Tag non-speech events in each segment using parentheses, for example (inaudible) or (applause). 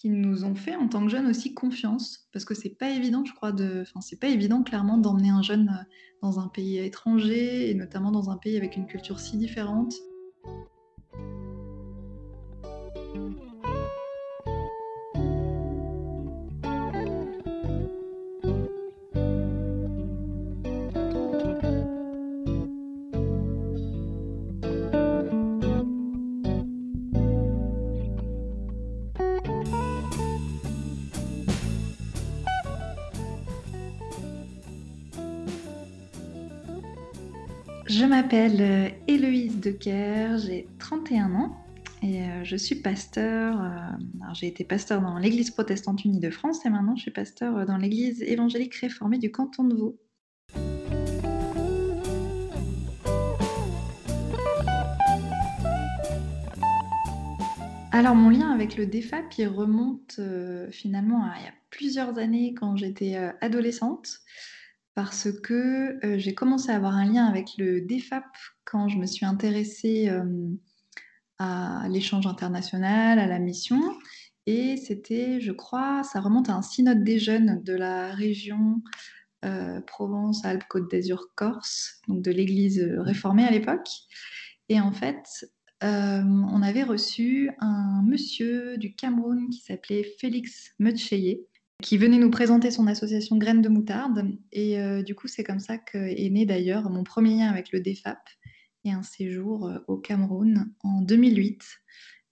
qui nous ont fait en tant que jeunes aussi confiance, parce que c'est pas évident, je crois, de, enfin c'est pas évident clairement d'emmener un jeune euh, dans un pays étranger et notamment dans un pays avec une culture si différente. Je m'appelle euh, Héloïse Decker, j'ai 31 ans et euh, je suis pasteur. Euh, j'ai été pasteur dans l'Église protestante unie de France et maintenant je suis pasteur dans l'Église évangélique réformée du canton de Vaud. Alors mon lien avec le DFAP, remonte finalement à il y a plusieurs années quand j'étais adolescente parce que euh, j'ai commencé à avoir un lien avec le DFAP quand je me suis intéressée euh, à l'échange international, à la mission. Et c'était, je crois, ça remonte à un synode des jeunes de la région euh, Provence-Alpes-Côte d'Azur-Corse, donc de l'Église réformée à l'époque. Et en fait, on avait reçu un monsieur du Cameroun qui s'appelait Félix Mutcheye, qui venait nous présenter son association Graines de Moutarde. Et euh, du coup, c'est comme ça qu'est né d'ailleurs mon premier lien avec le DFAP et un séjour euh, au Cameroun en 2008.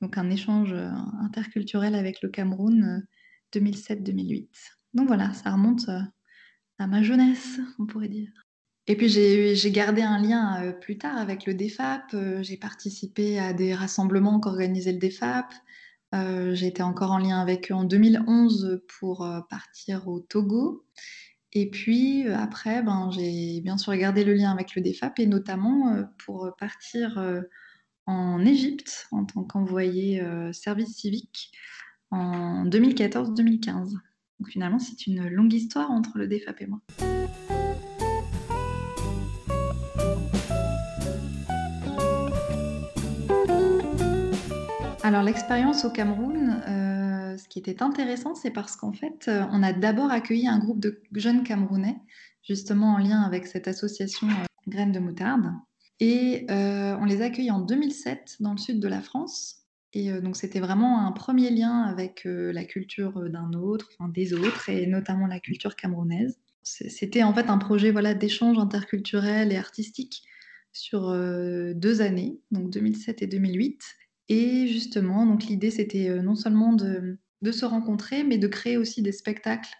Donc un échange euh, interculturel avec le Cameroun 2007-2008. Donc voilà, ça remonte à ma jeunesse, on pourrait dire. Et puis j'ai gardé un lien plus tard avec le DFAP. J'ai participé à des rassemblements qu'organisait le DFAP. Euh, été encore en lien avec eux en 2011 pour euh, partir au Togo. Et puis euh, après, ben, j'ai bien sûr gardé le lien avec le DFAP et notamment pour partir en Égypte en tant qu'envoyé service civique en 2014-2015. Donc finalement, c'est une longue histoire entre le DFAP et moi. Alors l'expérience au Cameroun, euh, ce qui était intéressant, c'est parce qu'en fait, euh, on a d'abord accueilli un groupe de jeunes Camerounais, justement en lien avec cette association euh, Graines de Moutarde. Et on les a accueillis en 2007 dans le sud de la France. Et donc c'était vraiment un premier lien avec la culture d'un autre, enfin des autres, et notamment la culture camerounaise. C'était en fait un projet voilà, d'échange interculturel et artistique sur deux années, donc 2007 et 2008. Et justement, donc l'idée, c'était euh, non seulement de, se rencontrer, mais de créer aussi des spectacles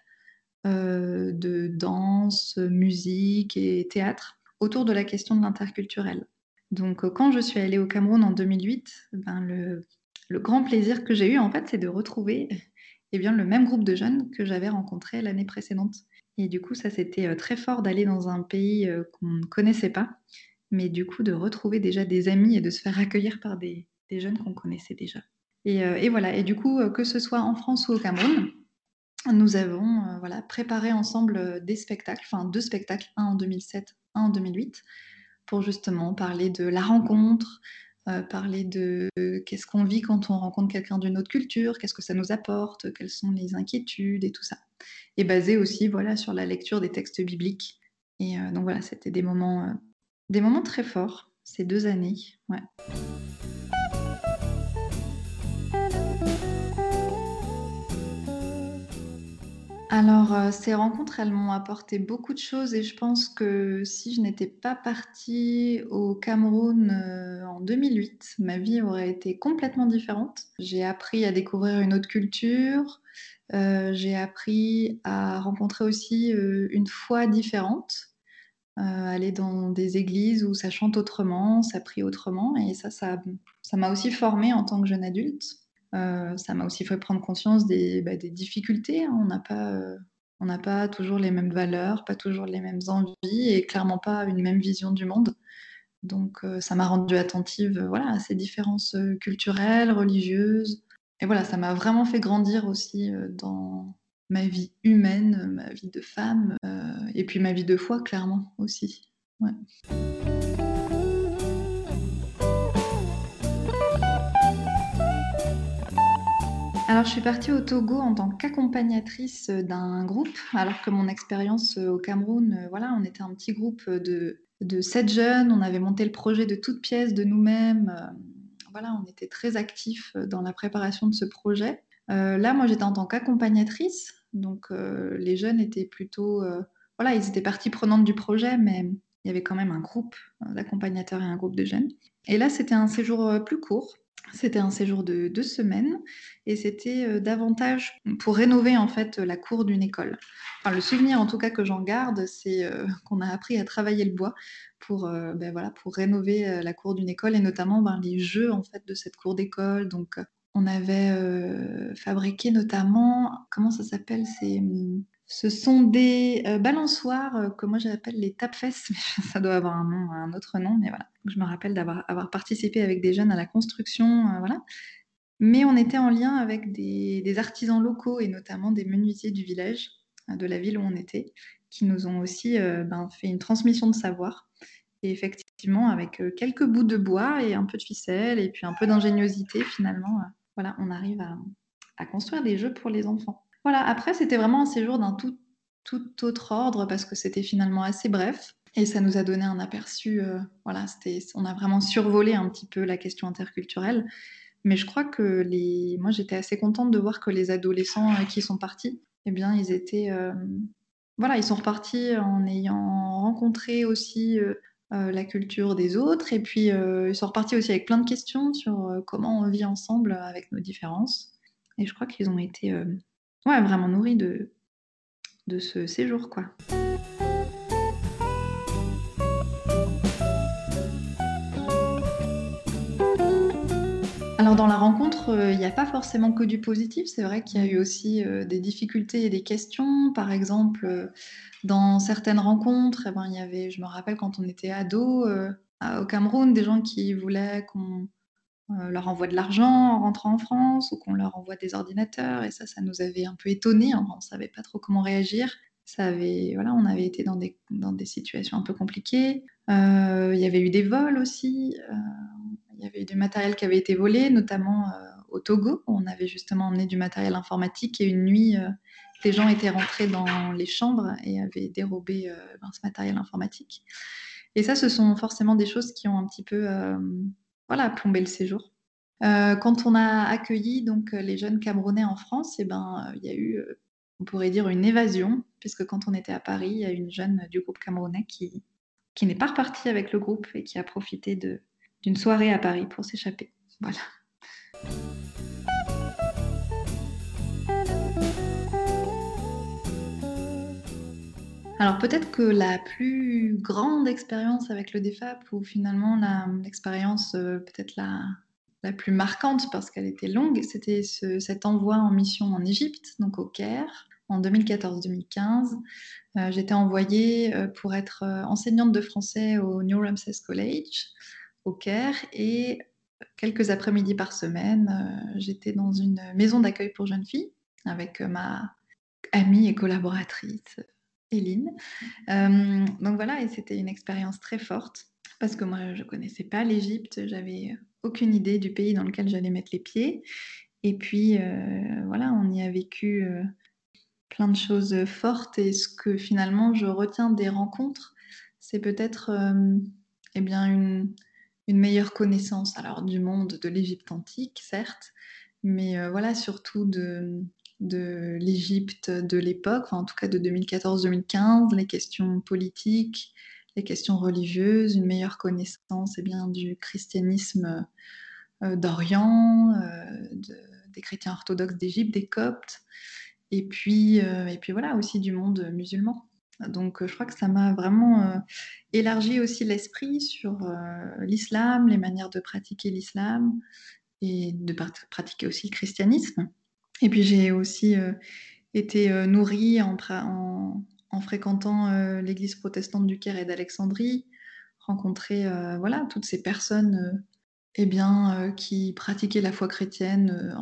euh, de danse, musique et théâtre autour de la question de l'interculturel. Donc, euh, quand je suis allée au Cameroun en 2008, ben, le, grand plaisir que j'ai eu, en fait, c'est de retrouver (laughs) eh bien, le même groupe de jeunes que j'avais rencontré l'année précédente. Et du coup, ça, c'était très fort d'aller dans un pays qu'on ne connaissait pas, mais du coup, de retrouver déjà des amis et de se faire accueillir par des, des jeunes qu'on connaissait déjà. Euh, et, voilà, et du coup, euh, que ce soit en France ou au Cameroun, nous avons euh, voilà, préparé ensemble des spectacles, enfin deux spectacles, un en 2007, un en 2008, pour justement parler de la rencontre, parler de qu'est-ce qu'on vit quand on rencontre quelqu'un d'une autre culture, qu'est-ce que ça nous apporte, quelles sont les inquiétudes et tout ça. Et basé aussi voilà, sur la lecture des textes bibliques. Et donc voilà, c'était des moments, des moments très forts ces deux années. Alors, euh, ces rencontres, elles m'ont apporté beaucoup de choses et je pense que si je n'étais pas partie au Cameroun euh, en 2008, ma vie aurait été complètement différente. J'ai appris à découvrir une autre culture, euh, j'ai appris à rencontrer aussi une foi différente, aller dans des églises où ça chante autrement, ça prie autrement et ça, ça m'a aussi formée en tant que jeune adulte. Euh, ça m'a aussi fait prendre conscience des, bah, difficultés. Hein. On n'a pas, euh, pas toujours les mêmes valeurs, pas toujours les mêmes envies et clairement pas une même vision du monde. Donc euh, ça m'a rendue attentive voilà, à ces différences culturelles, religieuses. Et voilà, ça m'a vraiment fait grandir aussi dans ma vie humaine, ma vie de femme, et puis ma vie de foi, clairement aussi. Alors, je suis partie au Togo en tant qu'accompagnatrice d'un groupe, alors que mon expérience au Cameroun, voilà, on était un petit groupe de de sept jeunes. On avait monté le projet de toutes pièces de nous-mêmes. Euh, voilà, on était très actifs dans la préparation de ce projet. Euh, là, moi, j'étais en tant qu'accompagnatrice. Donc, euh, les jeunes étaient plutôt. voilà, ils étaient partie prenante du projet, mais il y avait quand même un groupe d'accompagnateurs et un groupe de jeunes. Et là, c'était un séjour plus court. C'était un séjour de deux semaines et c'était euh, davantage pour rénover en fait la cour d'une école. Enfin, le souvenir en tout cas que j'en garde, c'est euh, qu'on a appris à travailler le bois pour, euh, ben rénover la cour d'une école et notamment ben, les jeux en fait de cette cour d'école. Donc on avait fabriqué notamment, comment ça s'appelle hum, ce sont des euh, balançoires euh, que moi j'appelle les tape-fesses, (laughs) ça doit avoir un nom, un autre nom, mais voilà. je me rappelle d'avoir avoir participé avec des jeunes à la construction, euh, voilà. Mais on était en lien avec des, artisans locaux et notamment des menuisiers du village, de la ville où on était, qui nous ont aussi ben, fait une transmission de savoir. Et effectivement, avec quelques bouts de bois et un peu de ficelle et puis un peu d'ingéniosité, finalement, voilà, on arrive à construire des jeux pour les enfants. Voilà, après, c'était vraiment un séjour d'un tout, autre ordre parce que c'était finalement assez bref. Et ça nous a donné un aperçu, euh, voilà, on a vraiment survolé un petit peu la question interculturelle. Mais je crois que moi j'étais assez contente de voir que les adolescents euh, qui sont partis, eh bien ils étaient, euh, voilà, ils sont repartis en ayant rencontré aussi la culture des autres, et puis ils sont repartis aussi avec plein de questions sur comment on vit ensemble avec nos différences. Et je crois qu'ils ont été ouais, vraiment nourri de, de ce séjour, quoi. Alors dans la rencontre, euh, il n'y a pas forcément que du positif. C'est vrai qu'il y a eu aussi euh, des difficultés et des questions. Par exemple, euh, dans certaines rencontres, eh ben, il y avait, je me rappelle quand on était ado au Cameroun, des gens qui voulaient qu'on leur envoie de l'argent en rentrant en France ou qu'on leur envoie des ordinateurs. Et ça, ça nous avait un peu étonnés. On ne savait pas trop comment réagir. Ça avait, voilà, on avait été dans des, dans des situations un peu compliquées. Euh, il y avait eu des vols aussi. Euh, il y avait eu du matériel qui avait été volé, notamment au Togo. On avait justement emmené du matériel informatique et une nuit, les gens étaient rentrés dans les chambres et avaient dérobé ben, ce matériel informatique. Et ça, ce sont forcément des choses qui ont un petit peu voilà, plomber le séjour. Euh, quand on a accueilli donc les jeunes Camerounais en France, eh ben, il y a eu, euh, on pourrait dire, une évasion, puisque quand on était à Paris, il y a une jeune du groupe camerounais qui, qui n'est pas repartie avec le groupe et qui a profité d'une soirée à Paris pour s'échapper. Voilà. Alors peut-être que la plus grande expérience avec le DEFAP, ou finalement l'expérience euh, peut-être la, la plus marquante parce qu'elle était longue, c'était cet envoi en mission en Égypte, donc au Caire, en 2014-2015. Euh, j'étais envoyée euh, pour être enseignante de français au New Ramses College au Caire et quelques après-midi par semaine, j'étais dans une maison d'accueil pour jeunes filles avec ma amie et collaboratrice Euh, donc voilà, et c'était une expérience très forte parce que moi, je ne connaissais pas l'Égypte, j'avais aucune idée du pays dans lequel j'allais mettre les pieds. Et puis, euh, voilà, on y a vécu euh, plein de choses fortes. Et ce que finalement je retiens des rencontres, c'est peut-être eh bien une, une, meilleure connaissance alors du monde de l'Égypte antique, certes, mais voilà, surtout de, de l'Égypte de l'époque, en tout cas de 2014-2015, les questions politiques, les questions religieuses, une meilleure connaissance eh bien, du christianisme euh, d'Orient, euh, des chrétiens orthodoxes d'Égypte, des coptes, et puis, euh, et puis voilà aussi du monde musulman. Donc je crois que ça m'a vraiment élargi aussi l'esprit sur l'islam, les manières de pratiquer l'islam et de pratiquer aussi le christianisme. Et puis j'ai aussi euh, été euh, nourrie en, en, fréquentant euh, l'église protestante du Caire et d'Alexandrie, rencontrer voilà, toutes ces personnes eh bien, qui pratiquaient la foi chrétienne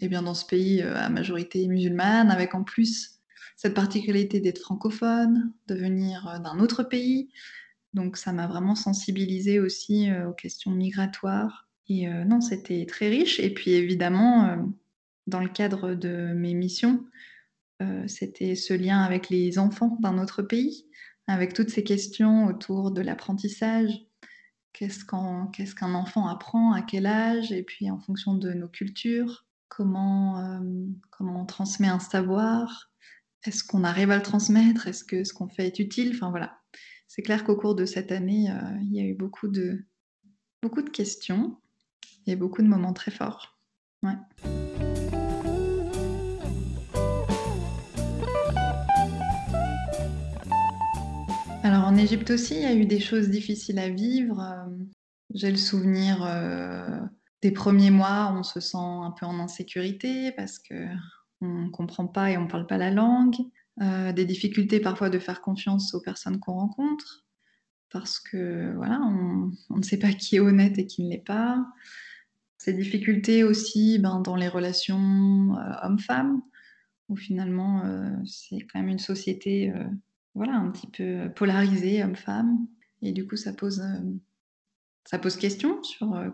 eh bien, dans ce pays à majorité musulmane, avec en plus cette particularité d'être francophone, de venir d'un autre pays. Donc ça m'a vraiment sensibilisée aussi aux questions migratoires. Et non, c'était très riche. Et puis évidemment, dans le cadre de mes missions, c'était ce lien avec les enfants d'un autre pays, avec toutes ces questions autour de l'apprentissage. Qu'est-ce qu'un enfant apprend, à quel âge, et puis en fonction de nos cultures, comment, comment on transmet un savoir, est-ce qu'on arrive à le transmettre, est-ce que ce qu'on fait est utile, enfin voilà. C'est clair qu'au cours de cette année, il y a eu beaucoup de, beaucoup de questions et beaucoup de moments très forts. Ouais. Alors en Égypte aussi, il y a eu des choses difficiles à vivre. Euh, j'ai le souvenir euh, des premiers mois, on se sent un peu en insécurité parce que on comprend pas et on parle pas la langue. Euh, des difficultés parfois de faire confiance aux personnes qu'on rencontre parce que voilà, on, ne sait pas qui est honnête et qui ne l'est pas. Ces difficultés aussi ben, dans les relations hommes-femmes, où finalement c'est quand même une société voilà, un petit peu polarisé homme-femme. Et du coup, ça pose, euh, ça pose question sur, euh,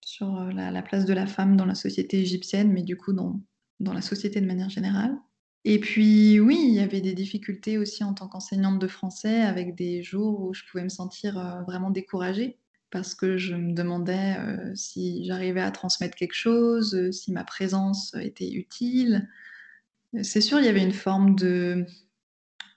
sur euh, la, place de la femme dans la société égyptienne, mais du coup dans, dans la société de manière générale. Et puis oui, il y avait des difficultés aussi en tant qu'enseignante de français, avec des jours où je pouvais me sentir vraiment découragée, parce que je me demandais si j'arrivais à transmettre quelque chose, si ma présence était utile. C'est sûr, il y avait une forme de,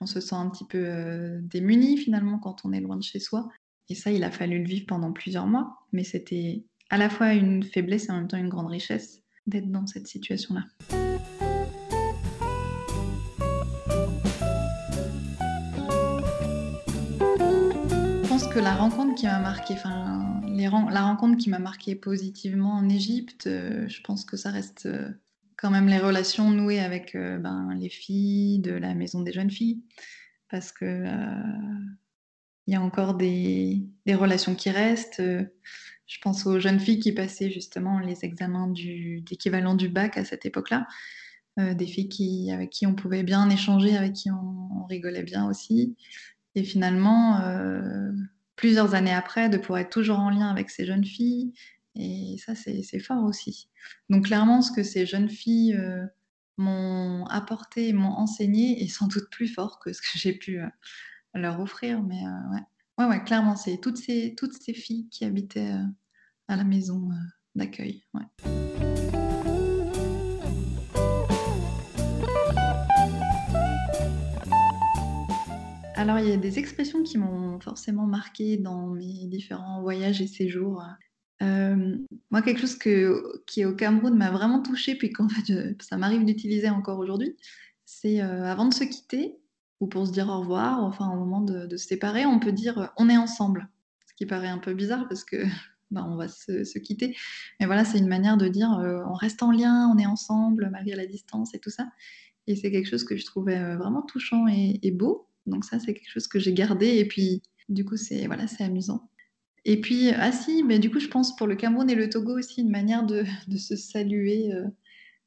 on se sent un petit peu euh, démuni finalement quand on est loin de chez soi. Et ça, il a fallu le vivre pendant plusieurs mois, mais c'était à la fois une faiblesse et en même temps une grande richesse d'être dans cette situation-là. Je pense que la rencontre qui m'a marqué, enfin, la rencontre qui m'a marqué positivement en Égypte, euh, je pense que ça reste euh, quand même les relations nouées avec euh, ben, les filles de la maison des jeunes filles, parce que euh, il y a encore des, relations qui restent. Je pense aux jeunes filles qui passaient justement les examens d'équivalent du bac à cette époque-là. Euh, des filles qui, avec qui on pouvait bien échanger, avec qui on, rigolait bien aussi. Et finalement, plusieurs années après, de pouvoir être toujours en lien avec ces jeunes filles, et ça, c'est fort aussi. Donc clairement, ce que ces jeunes filles euh, m'ont apporté, m'ont enseigné est sans doute plus fort que ce que j'ai pu euh, leur offrir. Mais euh, ouais. ouais. ouais, clairement, c'est toutes ces, toutes ces filles qui habitaient à la maison d'accueil. Alors, il y a des expressions qui m'ont forcément marqué dans mes différents voyages et séjours. Euh, moi, quelque chose que, qui au Cameroun m'a vraiment touchée, puis qu'en fait, ça m'arrive d'utiliser encore aujourd'hui, c'est euh, avant de se quitter, ou pour se dire au revoir, enfin au moment de, se séparer, on peut dire euh, on est ensemble. Ce qui paraît un peu bizarre parce que (laughs) ben, on va se, quitter. Mais voilà, c'est une manière de dire on reste en lien, on est ensemble malgré la distance et tout ça. Et c'est quelque chose que je trouvais vraiment touchant et, et beau. Donc ça, c'est quelque chose que j'ai gardé. Et puis, du coup, c'est voilà, c'est amusant. Et puis, ah si, mais du coup, je pense pour le Cameroun et le Togo aussi, une manière (laughs) de, se saluer euh,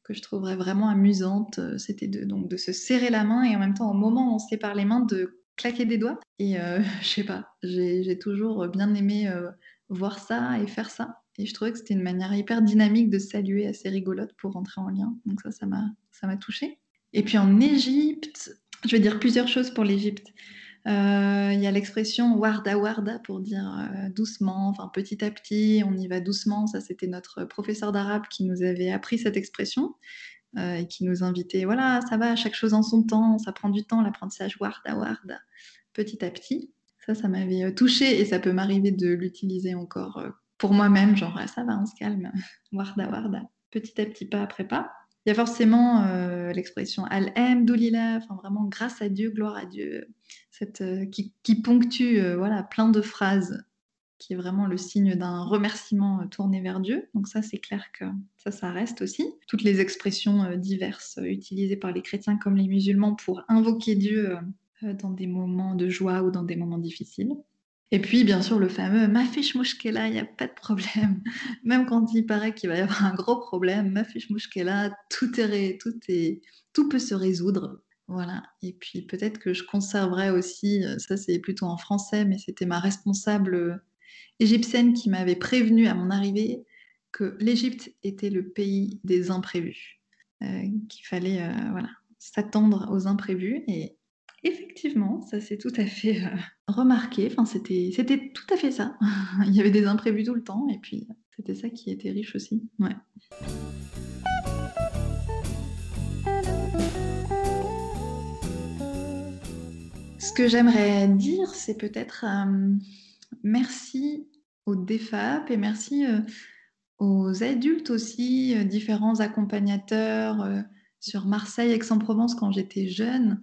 que je trouverais vraiment amusante, euh, c'était de, donc, de se serrer la main et en même temps, au moment où on se sépare les mains, de claquer des doigts. Et euh, (laughs) je sais pas, j'ai toujours bien aimé voir ça et faire ça. Et je trouvais que c'était une manière hyper dynamique de saluer assez rigolote pour rentrer en lien. Donc ça, ça m'a touchée. Et puis en Égypte, je vais dire plusieurs choses pour l'Égypte. Euh, il y a l'expression warda warda pour dire euh, doucement, enfin petit à petit, on y va doucement. Ça, c'était notre professeur d'arabe qui nous avait appris cette expression euh, et qui nous invitait, voilà, ça va, chaque chose en son temps, ça prend du temps, l'apprentissage warda warda, petit à petit. Ça, ça m'avait touché et ça peut m'arriver de l'utiliser encore pour moi-même, genre, ah, ça va, on se calme, (laughs) warda warda, petit à petit, pas après pas. Il y a forcément euh, l'expression Al-Hamdoulilah, enfin vraiment grâce à Dieu, gloire à Dieu, cette, euh, qui, ponctue euh, voilà, plein de phrases, qui est vraiment le signe d'un remerciement tourné vers Dieu. Donc ça, c'est clair que ça, ça reste aussi. Toutes les expressions diverses utilisées par les chrétiens comme les musulmans pour invoquer Dieu dans des moments de joie ou dans des moments difficiles. Et puis, bien sûr, le fameux ma fiche mouchkela, il n'y a pas de problème. (laughs) Même quand il paraît qu'il va y avoir un gros problème, ma fiche mouchkela, tout est, tout tout peut se résoudre. Voilà. Et puis, peut-être que je conserverai aussi, euh, ça c'est plutôt en français, mais c'était ma responsable euh, égyptienne qui m'avait prévenu à mon arrivée que l'Égypte était le pays des imprévus. qu'il fallait voilà, s'attendre aux imprévus. Et effectivement, ça s'est tout à fait remarqué. Enfin, c'était, tout à fait ça. (laughs) Il y avait des imprévus tout le temps. Et puis, c'était ça qui était riche aussi. Ouais. Ce que j'aimerais dire, c'est peut-être merci aux DFAP et merci aux adultes aussi, différents accompagnateurs sur Marseille, Aix-en-Provence quand j'étais jeune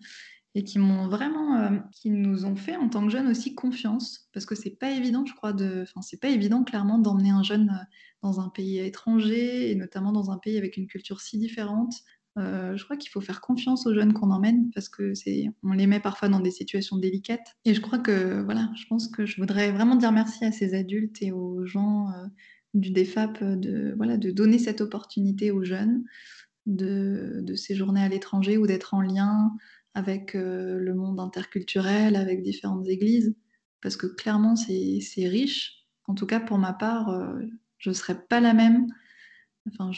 et qui m'ont vraiment, qui nous ont fait en tant que jeunes aussi confiance parce que c'est pas évident, je crois, de, enfin c'est pas évident clairement d'emmener un jeune dans un pays étranger et notamment dans un pays avec une culture si différente. Euh, je crois qu'il faut faire confiance aux jeunes qu'on emmène parce que c'est, on les met parfois dans des situations délicates. Et je crois que, voilà, je pense que je voudrais vraiment dire merci à ces adultes et aux gens euh, du DEFAP de, voilà, de donner cette opportunité aux jeunes de séjourner à l'étranger ou d'être en lien avec euh, le monde interculturel, avec différentes églises. Parce que clairement, c'est, riche. En tout cas, pour ma part, je ne serais pas la même Enfin,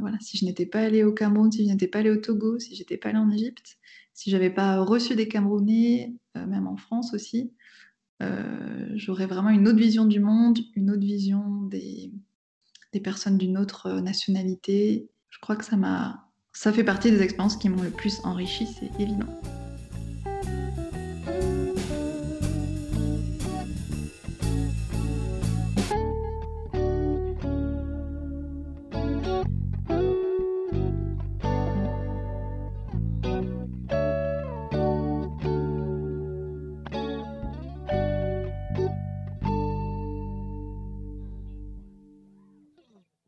voilà, si je n'étais pas allée au Cameroun, si je n'étais pas allée au Togo, si j'étais pas allée en Égypte, si j'avais pas reçu des Camerounais, euh, même en France aussi, euh, j'aurais vraiment une autre vision du monde, une autre vision des personnes d'une autre nationalité. Je crois que ça m'a, ça fait partie des expériences qui m'ont le plus enrichi, c'est évident.